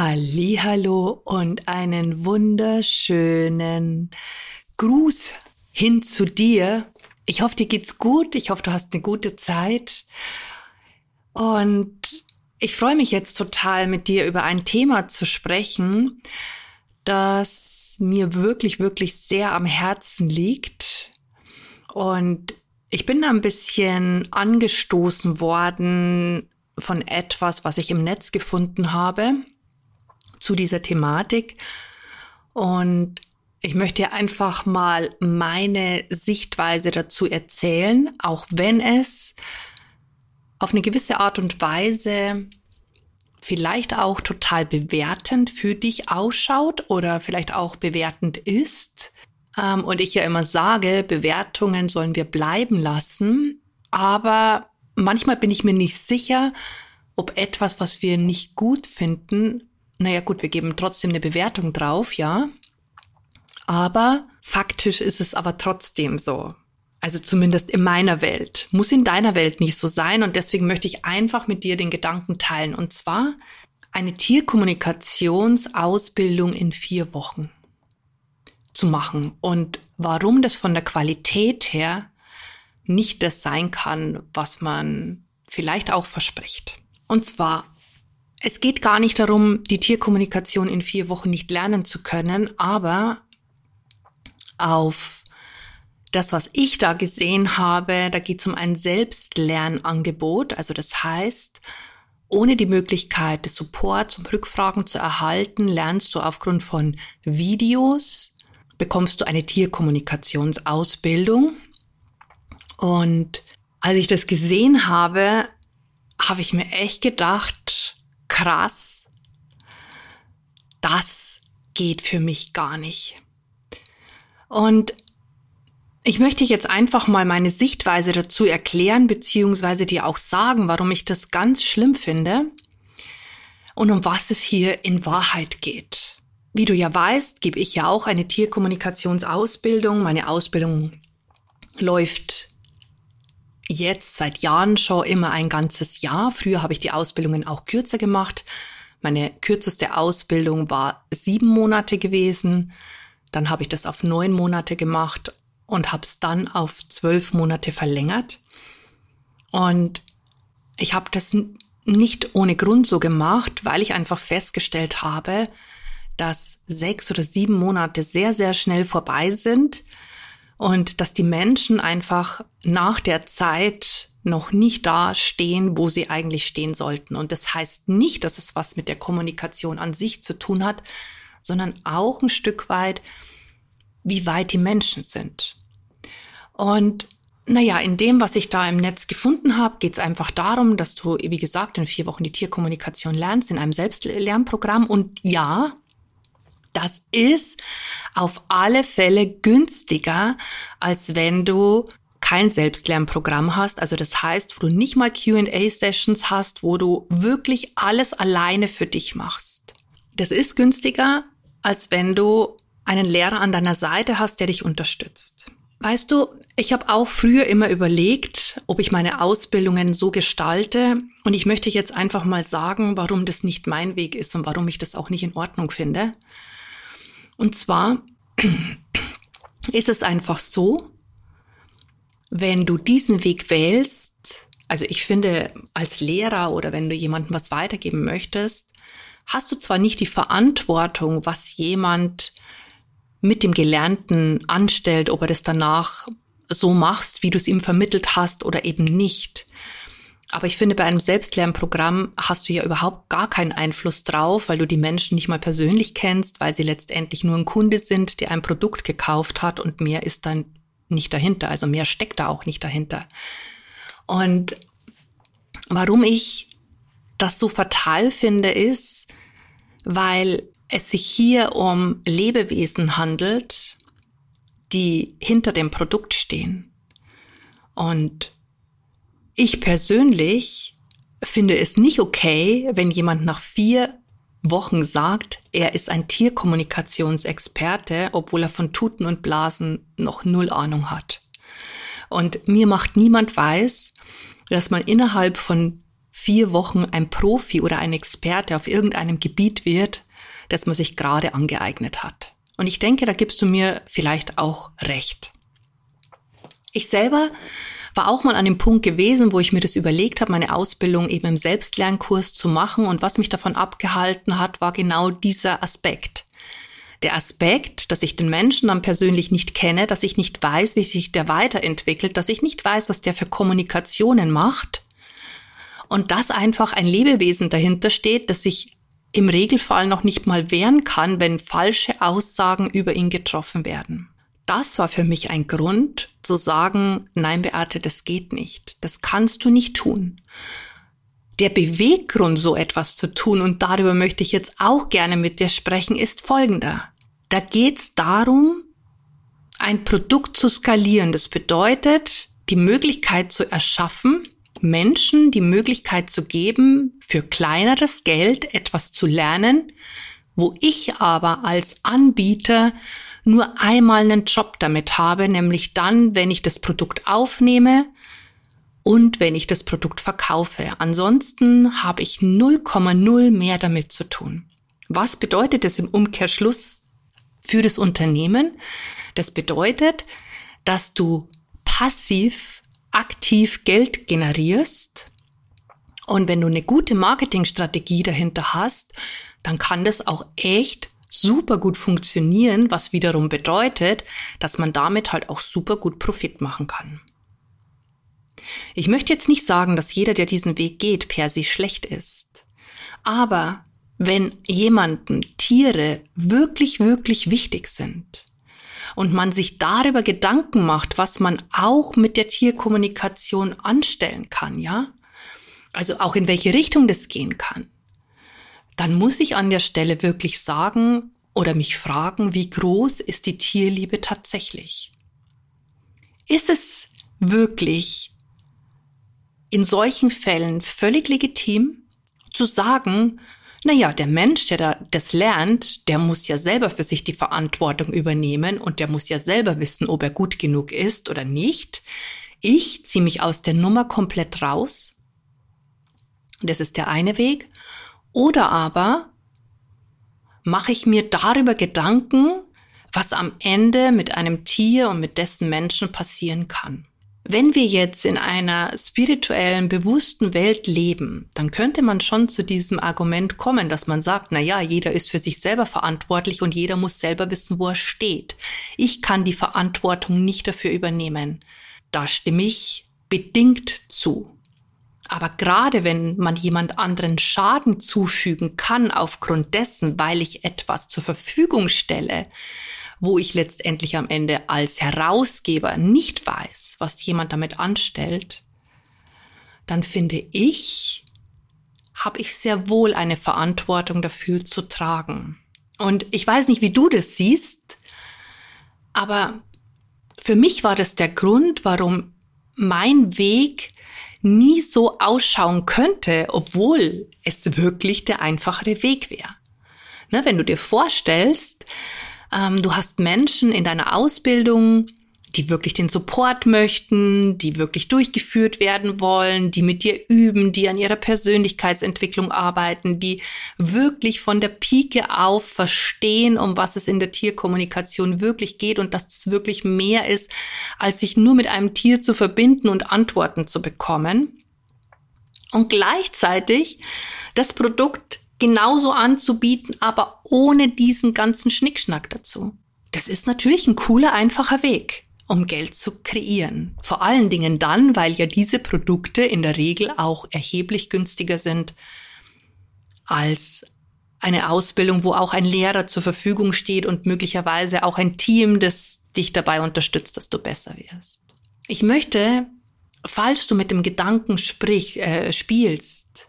Hallo und einen wunderschönen Gruß hin zu dir. Ich hoffe, dir geht's gut. Ich hoffe, du hast eine gute Zeit. Und ich freue mich jetzt total, mit dir über ein Thema zu sprechen, das mir wirklich, wirklich sehr am Herzen liegt. Und ich bin da ein bisschen angestoßen worden von etwas, was ich im Netz gefunden habe zu dieser Thematik. Und ich möchte einfach mal meine Sichtweise dazu erzählen, auch wenn es auf eine gewisse Art und Weise vielleicht auch total bewertend für dich ausschaut oder vielleicht auch bewertend ist. Ähm, und ich ja immer sage, Bewertungen sollen wir bleiben lassen. Aber manchmal bin ich mir nicht sicher, ob etwas, was wir nicht gut finden, naja gut, wir geben trotzdem eine Bewertung drauf, ja. Aber faktisch ist es aber trotzdem so. Also zumindest in meiner Welt. Muss in deiner Welt nicht so sein. Und deswegen möchte ich einfach mit dir den Gedanken teilen. Und zwar eine Tierkommunikationsausbildung in vier Wochen zu machen. Und warum das von der Qualität her nicht das sein kann, was man vielleicht auch verspricht. Und zwar es geht gar nicht darum, die Tierkommunikation in vier Wochen nicht lernen zu können, aber auf das, was ich da gesehen habe, da geht es um ein Selbstlernangebot. Also das heißt, ohne die Möglichkeit des Supports und Rückfragen zu erhalten, lernst du aufgrund von Videos, bekommst du eine Tierkommunikationsausbildung. Und als ich das gesehen habe, habe ich mir echt gedacht, krass, das geht für mich gar nicht. Und ich möchte jetzt einfach mal meine Sichtweise dazu erklären, beziehungsweise dir auch sagen, warum ich das ganz schlimm finde und um was es hier in Wahrheit geht. Wie du ja weißt, gebe ich ja auch eine Tierkommunikationsausbildung. Meine Ausbildung läuft jetzt seit Jahren schon immer ein ganzes Jahr. Früher habe ich die Ausbildungen auch kürzer gemacht. Meine kürzeste Ausbildung war sieben Monate gewesen. Dann habe ich das auf neun Monate gemacht und habe es dann auf zwölf Monate verlängert. Und ich habe das nicht ohne Grund so gemacht, weil ich einfach festgestellt habe, dass sechs oder sieben Monate sehr, sehr schnell vorbei sind und dass die Menschen einfach nach der Zeit noch nicht da stehen, wo sie eigentlich stehen sollten. Und das heißt nicht, dass es was mit der Kommunikation an sich zu tun hat, sondern auch ein Stück weit, wie weit die Menschen sind. Und naja, in dem, was ich da im Netz gefunden habe, geht es einfach darum, dass du, wie gesagt, in vier Wochen die Tierkommunikation lernst in einem Selbstlernprogramm. Und ja, das ist auf alle Fälle günstiger, als wenn du kein Selbstlernprogramm hast. Also das heißt, wo du nicht mal QA-Sessions hast, wo du wirklich alles alleine für dich machst. Das ist günstiger, als wenn du einen Lehrer an deiner Seite hast, der dich unterstützt. Weißt du, ich habe auch früher immer überlegt, ob ich meine Ausbildungen so gestalte. Und ich möchte jetzt einfach mal sagen, warum das nicht mein Weg ist und warum ich das auch nicht in Ordnung finde. Und zwar ist es einfach so, wenn du diesen Weg wählst, also ich finde, als Lehrer oder wenn du jemandem was weitergeben möchtest, hast du zwar nicht die Verantwortung, was jemand mit dem Gelernten anstellt, ob er das danach so machst, wie du es ihm vermittelt hast oder eben nicht. Aber ich finde, bei einem Selbstlernprogramm hast du ja überhaupt gar keinen Einfluss drauf, weil du die Menschen nicht mal persönlich kennst, weil sie letztendlich nur ein Kunde sind, der ein Produkt gekauft hat und mehr ist dann nicht dahinter. Also mehr steckt da auch nicht dahinter. Und warum ich das so fatal finde, ist, weil es sich hier um Lebewesen handelt, die hinter dem Produkt stehen. Und ich persönlich finde es nicht okay, wenn jemand nach vier Wochen sagt, er ist ein Tierkommunikationsexperte, obwohl er von Tuten und Blasen noch null Ahnung hat. Und mir macht niemand weiß, dass man innerhalb von vier Wochen ein Profi oder ein Experte auf irgendeinem Gebiet wird, das man sich gerade angeeignet hat. Und ich denke, da gibst du mir vielleicht auch recht. Ich selber war auch mal an dem Punkt gewesen, wo ich mir das überlegt habe, meine Ausbildung eben im Selbstlernkurs zu machen. Und was mich davon abgehalten hat, war genau dieser Aspekt. Der Aspekt, dass ich den Menschen dann persönlich nicht kenne, dass ich nicht weiß, wie sich der weiterentwickelt, dass ich nicht weiß, was der für Kommunikationen macht. Und dass einfach ein Lebewesen dahinter steht, das sich im Regelfall noch nicht mal wehren kann, wenn falsche Aussagen über ihn getroffen werden. Das war für mich ein Grund zu sagen, nein, Beate, das geht nicht. Das kannst du nicht tun. Der Beweggrund, so etwas zu tun, und darüber möchte ich jetzt auch gerne mit dir sprechen, ist folgender. Da geht es darum, ein Produkt zu skalieren. Das bedeutet, die Möglichkeit zu erschaffen, Menschen die Möglichkeit zu geben, für kleineres Geld etwas zu lernen, wo ich aber als Anbieter nur einmal einen Job damit habe, nämlich dann, wenn ich das Produkt aufnehme und wenn ich das Produkt verkaufe. Ansonsten habe ich 0,0 mehr damit zu tun. Was bedeutet das im Umkehrschluss für das Unternehmen? Das bedeutet, dass du passiv aktiv Geld generierst. Und wenn du eine gute Marketingstrategie dahinter hast, dann kann das auch echt super gut funktionieren, was wiederum bedeutet, dass man damit halt auch super gut Profit machen kann. Ich möchte jetzt nicht sagen, dass jeder, der diesen Weg geht, per se schlecht ist. Aber wenn jemanden Tiere wirklich, wirklich wichtig sind, und man sich darüber Gedanken macht, was man auch mit der Tierkommunikation anstellen kann, ja? Also auch in welche Richtung das gehen kann. Dann muss ich an der Stelle wirklich sagen oder mich fragen, wie groß ist die Tierliebe tatsächlich? Ist es wirklich in solchen Fällen völlig legitim zu sagen, naja, der Mensch, der da das lernt, der muss ja selber für sich die Verantwortung übernehmen und der muss ja selber wissen, ob er gut genug ist oder nicht. Ich ziehe mich aus der Nummer komplett raus. Das ist der eine Weg. Oder aber mache ich mir darüber Gedanken, was am Ende mit einem Tier und mit dessen Menschen passieren kann. Wenn wir jetzt in einer spirituellen, bewussten Welt leben, dann könnte man schon zu diesem Argument kommen, dass man sagt, na ja, jeder ist für sich selber verantwortlich und jeder muss selber wissen, wo er steht. Ich kann die Verantwortung nicht dafür übernehmen. Da stimme ich bedingt zu. Aber gerade wenn man jemand anderen Schaden zufügen kann aufgrund dessen, weil ich etwas zur Verfügung stelle, wo ich letztendlich am Ende als Herausgeber nicht weiß, was jemand damit anstellt, dann finde ich, habe ich sehr wohl eine Verantwortung dafür zu tragen. Und ich weiß nicht, wie du das siehst, aber für mich war das der Grund, warum mein Weg nie so ausschauen könnte, obwohl es wirklich der einfachere Weg wäre. Ne, wenn du dir vorstellst, ähm, du hast Menschen in deiner Ausbildung, die wirklich den Support möchten, die wirklich durchgeführt werden wollen, die mit dir üben, die an ihrer Persönlichkeitsentwicklung arbeiten, die wirklich von der Pike auf verstehen, um was es in der Tierkommunikation wirklich geht und dass es wirklich mehr ist, als sich nur mit einem Tier zu verbinden und Antworten zu bekommen. Und gleichzeitig das Produkt genauso anzubieten, aber ohne diesen ganzen Schnickschnack dazu. Das ist natürlich ein cooler, einfacher Weg, um Geld zu kreieren. Vor allen Dingen dann, weil ja diese Produkte in der Regel auch erheblich günstiger sind als eine Ausbildung, wo auch ein Lehrer zur Verfügung steht und möglicherweise auch ein Team, das dich dabei unterstützt, dass du besser wirst. Ich möchte, falls du mit dem Gedanken sprich, äh, spielst,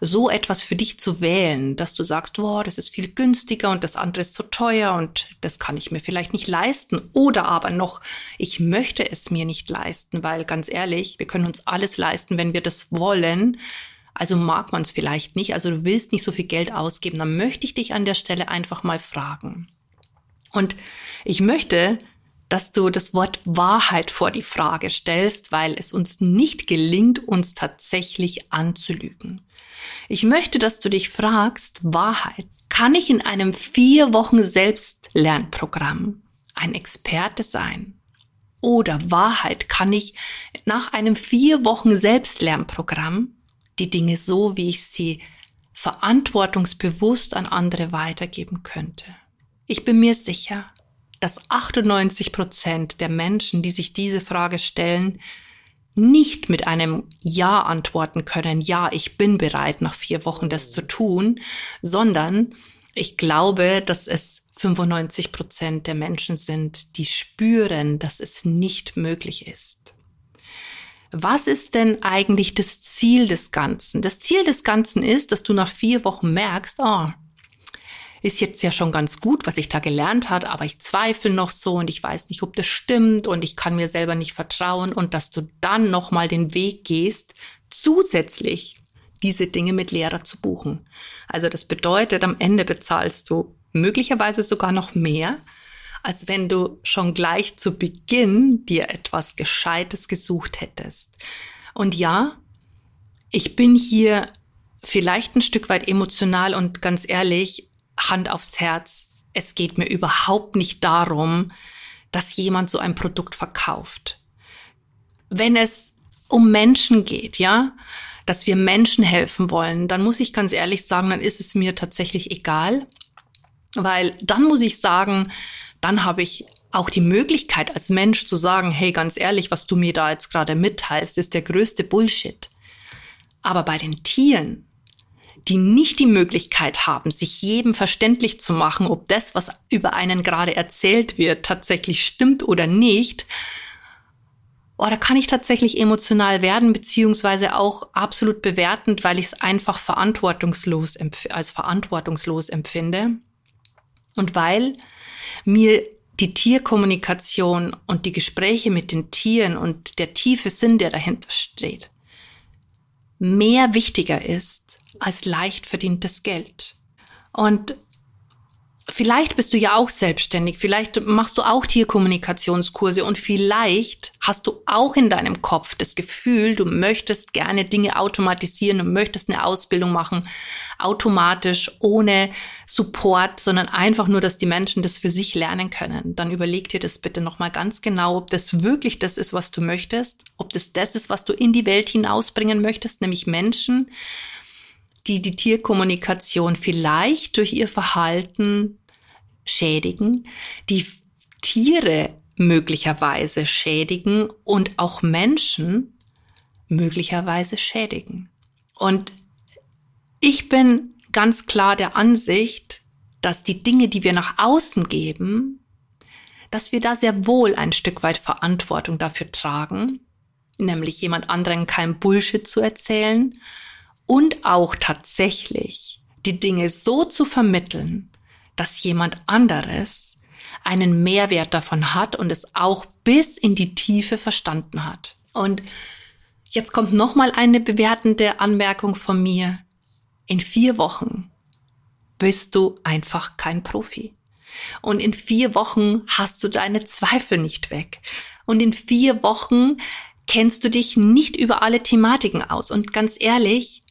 so etwas für dich zu wählen, dass du sagst, boah, das ist viel günstiger und das andere ist so teuer und das kann ich mir vielleicht nicht leisten. Oder aber noch, ich möchte es mir nicht leisten, weil ganz ehrlich, wir können uns alles leisten, wenn wir das wollen. Also mag man es vielleicht nicht, also du willst nicht so viel Geld ausgeben, dann möchte ich dich an der Stelle einfach mal fragen. Und ich möchte, dass du das Wort Wahrheit vor die Frage stellst, weil es uns nicht gelingt, uns tatsächlich anzulügen. Ich möchte, dass du dich fragst, Wahrheit, kann ich in einem vier Wochen Selbstlernprogramm ein Experte sein? Oder Wahrheit, kann ich nach einem vier Wochen Selbstlernprogramm die Dinge so, wie ich sie verantwortungsbewusst an andere weitergeben könnte? Ich bin mir sicher, dass 98 Prozent der Menschen, die sich diese Frage stellen, nicht mit einem Ja antworten können, ja, ich bin bereit, nach vier Wochen das zu tun, sondern ich glaube, dass es 95 Prozent der Menschen sind, die spüren, dass es nicht möglich ist. Was ist denn eigentlich das Ziel des Ganzen? Das Ziel des Ganzen ist, dass du nach vier Wochen merkst, oh, ist jetzt ja schon ganz gut, was ich da gelernt hat, aber ich zweifle noch so und ich weiß nicht, ob das stimmt und ich kann mir selber nicht vertrauen und dass du dann noch mal den Weg gehst, zusätzlich diese Dinge mit Lehrer zu buchen. Also das bedeutet, am Ende bezahlst du möglicherweise sogar noch mehr, als wenn du schon gleich zu Beginn dir etwas Gescheites gesucht hättest. Und ja, ich bin hier vielleicht ein Stück weit emotional und ganz ehrlich, Hand aufs Herz, es geht mir überhaupt nicht darum, dass jemand so ein Produkt verkauft. Wenn es um Menschen geht, ja, dass wir Menschen helfen wollen, dann muss ich ganz ehrlich sagen, dann ist es mir tatsächlich egal, weil dann muss ich sagen, dann habe ich auch die Möglichkeit als Mensch zu sagen, hey, ganz ehrlich, was du mir da jetzt gerade mitteilst, ist der größte Bullshit. Aber bei den Tieren, die nicht die Möglichkeit haben, sich jedem verständlich zu machen, ob das, was über einen gerade erzählt wird, tatsächlich stimmt oder nicht, oder kann ich tatsächlich emotional werden, beziehungsweise auch absolut bewertend, weil ich es einfach verantwortungslos als verantwortungslos empfinde. Und weil mir die Tierkommunikation und die Gespräche mit den Tieren und der tiefe Sinn, der dahinter steht, mehr wichtiger ist als leicht verdientes Geld. Und vielleicht bist du ja auch selbstständig, vielleicht machst du auch Tierkommunikationskurse und vielleicht hast du auch in deinem Kopf das Gefühl, du möchtest gerne Dinge automatisieren, du möchtest eine Ausbildung machen, automatisch, ohne Support, sondern einfach nur, dass die Menschen das für sich lernen können. Dann überleg dir das bitte nochmal ganz genau, ob das wirklich das ist, was du möchtest, ob das das ist, was du in die Welt hinausbringen möchtest, nämlich Menschen, die die Tierkommunikation vielleicht durch ihr Verhalten schädigen, die Tiere möglicherweise schädigen und auch Menschen möglicherweise schädigen. Und ich bin ganz klar der Ansicht, dass die Dinge, die wir nach außen geben, dass wir da sehr wohl ein Stück weit Verantwortung dafür tragen, nämlich jemand anderen kein Bullshit zu erzählen und auch tatsächlich die Dinge so zu vermitteln, dass jemand anderes einen Mehrwert davon hat und es auch bis in die Tiefe verstanden hat. Und jetzt kommt noch mal eine bewertende Anmerkung von mir. In vier Wochen bist du einfach kein Profi. Und in vier Wochen hast du deine Zweifel nicht weg. Und in vier Wochen kennst du dich nicht über alle Thematiken aus. Und ganz ehrlich,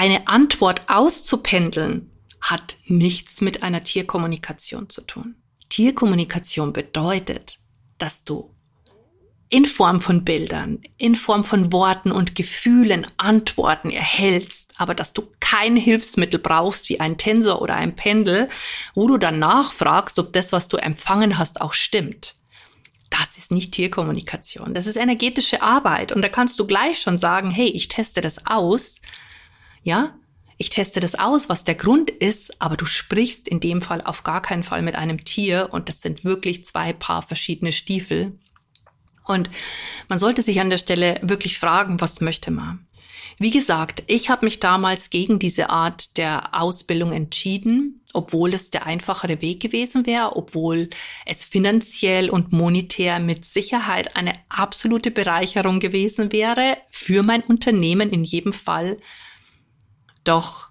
eine Antwort auszupendeln hat nichts mit einer Tierkommunikation zu tun. Tierkommunikation bedeutet, dass du in Form von Bildern, in Form von Worten und Gefühlen Antworten erhältst, aber dass du kein Hilfsmittel brauchst wie ein Tensor oder ein Pendel, wo du danach fragst, ob das, was du empfangen hast, auch stimmt. Das ist nicht Tierkommunikation. Das ist energetische Arbeit. Und da kannst du gleich schon sagen, hey, ich teste das aus ja, ich teste das aus, was der Grund ist, aber du sprichst in dem Fall auf gar keinen Fall mit einem Tier und das sind wirklich zwei Paar verschiedene Stiefel. Und man sollte sich an der Stelle wirklich fragen, was möchte man? Wie gesagt, ich habe mich damals gegen diese Art der Ausbildung entschieden, obwohl es der einfachere Weg gewesen wäre, obwohl es finanziell und monetär mit Sicherheit eine absolute Bereicherung gewesen wäre für mein Unternehmen in jedem Fall. Doch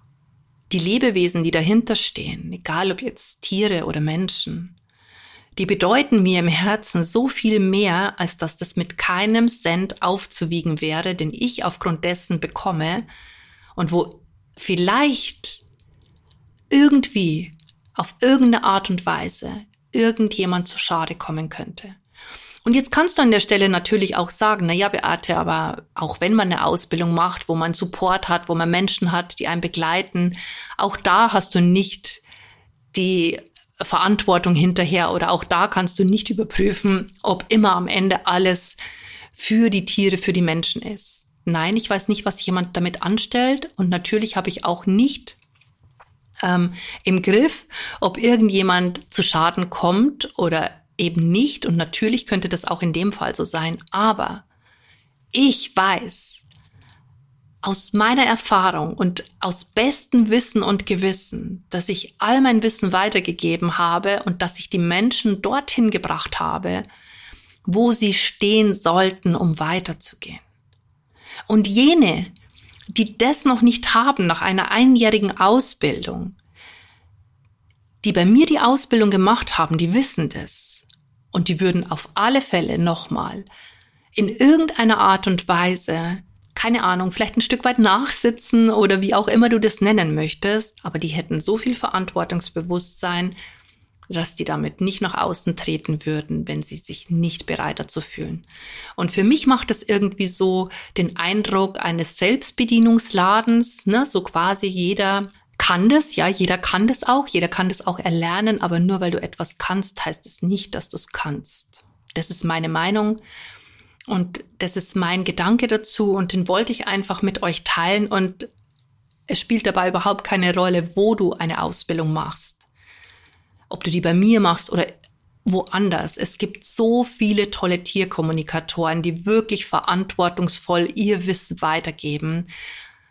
die Lebewesen, die dahinter stehen, egal ob jetzt Tiere oder Menschen, die bedeuten mir im Herzen so viel mehr, als dass das mit keinem Cent aufzuwiegen wäre, den ich aufgrund dessen bekomme und wo vielleicht irgendwie auf irgendeine Art und Weise irgendjemand zu Schade kommen könnte. Und jetzt kannst du an der Stelle natürlich auch sagen, na ja, Beate, aber auch wenn man eine Ausbildung macht, wo man Support hat, wo man Menschen hat, die einen begleiten, auch da hast du nicht die Verantwortung hinterher oder auch da kannst du nicht überprüfen, ob immer am Ende alles für die Tiere, für die Menschen ist. Nein, ich weiß nicht, was jemand damit anstellt und natürlich habe ich auch nicht ähm, im Griff, ob irgendjemand zu Schaden kommt oder eben nicht und natürlich könnte das auch in dem Fall so sein, aber ich weiß, aus meiner Erfahrung und aus bestem Wissen und Gewissen, dass ich all mein Wissen weitergegeben habe und dass ich die Menschen dorthin gebracht habe, wo sie stehen sollten, um weiterzugehen. Und jene, die das noch nicht haben nach einer einjährigen Ausbildung, die bei mir die Ausbildung gemacht haben, die wissen das. Und die würden auf alle Fälle nochmal in irgendeiner Art und Weise keine Ahnung, vielleicht ein Stück weit nachsitzen oder wie auch immer du das nennen möchtest, aber die hätten so viel Verantwortungsbewusstsein, dass die damit nicht nach außen treten würden, wenn sie sich nicht bereit dazu fühlen. Und für mich macht es irgendwie so den Eindruck eines Selbstbedienungsladens, ne? so quasi jeder kann das, ja, jeder kann das auch, jeder kann das auch erlernen, aber nur weil du etwas kannst, heißt es nicht, dass du es kannst. Das ist meine Meinung. Und das ist mein Gedanke dazu und den wollte ich einfach mit euch teilen und es spielt dabei überhaupt keine Rolle, wo du eine Ausbildung machst. Ob du die bei mir machst oder woanders. Es gibt so viele tolle Tierkommunikatoren, die wirklich verantwortungsvoll ihr Wissen weitergeben.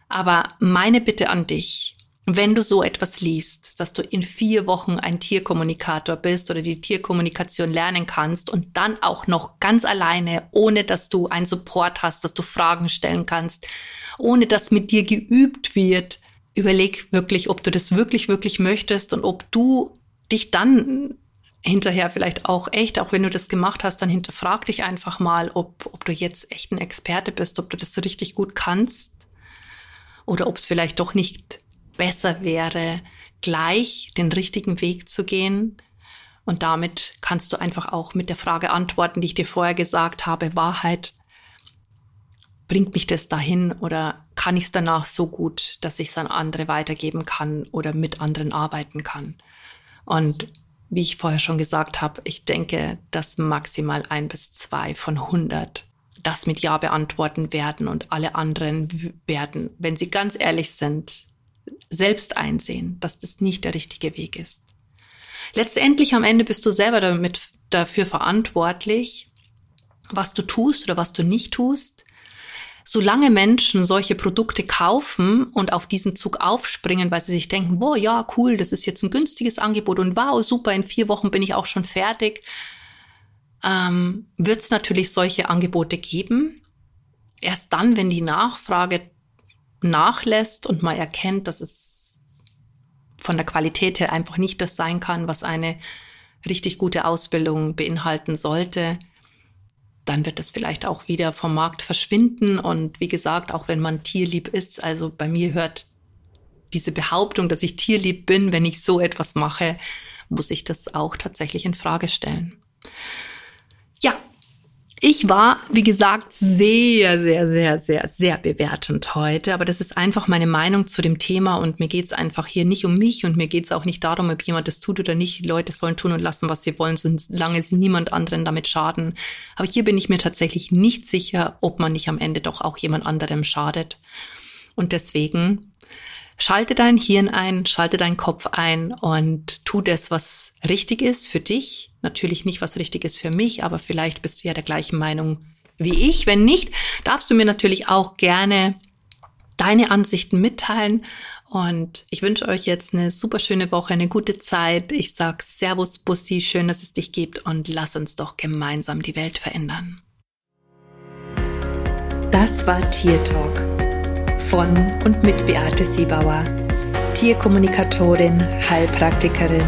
Aber meine Bitte an dich, wenn du so etwas liest, dass du in vier Wochen ein Tierkommunikator bist oder die Tierkommunikation lernen kannst und dann auch noch ganz alleine, ohne dass du einen Support hast, dass du Fragen stellen kannst, ohne dass mit dir geübt wird, überleg wirklich, ob du das wirklich, wirklich möchtest und ob du dich dann hinterher vielleicht auch echt, auch wenn du das gemacht hast, dann hinterfrag dich einfach mal, ob, ob du jetzt echt ein Experte bist, ob du das so richtig gut kannst oder ob es vielleicht doch nicht besser wäre, gleich den richtigen Weg zu gehen. Und damit kannst du einfach auch mit der Frage antworten, die ich dir vorher gesagt habe, Wahrheit, bringt mich das dahin oder kann ich es danach so gut, dass ich es an andere weitergeben kann oder mit anderen arbeiten kann? Und wie ich vorher schon gesagt habe, ich denke, dass maximal ein bis zwei von 100 das mit Ja beantworten werden und alle anderen werden, wenn sie ganz ehrlich sind, selbst einsehen, dass das nicht der richtige Weg ist. Letztendlich am Ende bist du selber damit dafür verantwortlich, was du tust oder was du nicht tust. Solange Menschen solche Produkte kaufen und auf diesen Zug aufspringen, weil sie sich denken, wow, ja, cool, das ist jetzt ein günstiges Angebot und wow, super, in vier Wochen bin ich auch schon fertig, ähm, wird es natürlich solche Angebote geben. Erst dann, wenn die Nachfrage nachlässt und man erkennt, dass es von der Qualität her einfach nicht das sein kann, was eine richtig gute Ausbildung beinhalten sollte, dann wird es vielleicht auch wieder vom Markt verschwinden. Und wie gesagt, auch wenn man tierlieb ist, also bei mir hört diese Behauptung, dass ich tierlieb bin, wenn ich so etwas mache, muss ich das auch tatsächlich in Frage stellen. Ja, ich war, wie gesagt, sehr, sehr, sehr, sehr, sehr bewertend heute. Aber das ist einfach meine Meinung zu dem Thema und mir geht's einfach hier nicht um mich und mir geht's auch nicht darum, ob jemand das tut oder nicht. Die Leute sollen tun und lassen, was sie wollen, solange sie niemand anderen damit schaden. Aber hier bin ich mir tatsächlich nicht sicher, ob man nicht am Ende doch auch jemand anderem schadet. Und deswegen Schalte dein Hirn ein, schalte deinen Kopf ein und tu das, was richtig ist für dich. Natürlich nicht, was richtig ist für mich, aber vielleicht bist du ja der gleichen Meinung wie ich. Wenn nicht, darfst du mir natürlich auch gerne deine Ansichten mitteilen. Und ich wünsche euch jetzt eine super schöne Woche, eine gute Zeit. Ich sag Servus, Bussi, schön, dass es dich gibt und lass uns doch gemeinsam die Welt verändern. Das war Tier Talk von und mit Beate Siebauer, Tierkommunikatorin, Heilpraktikerin,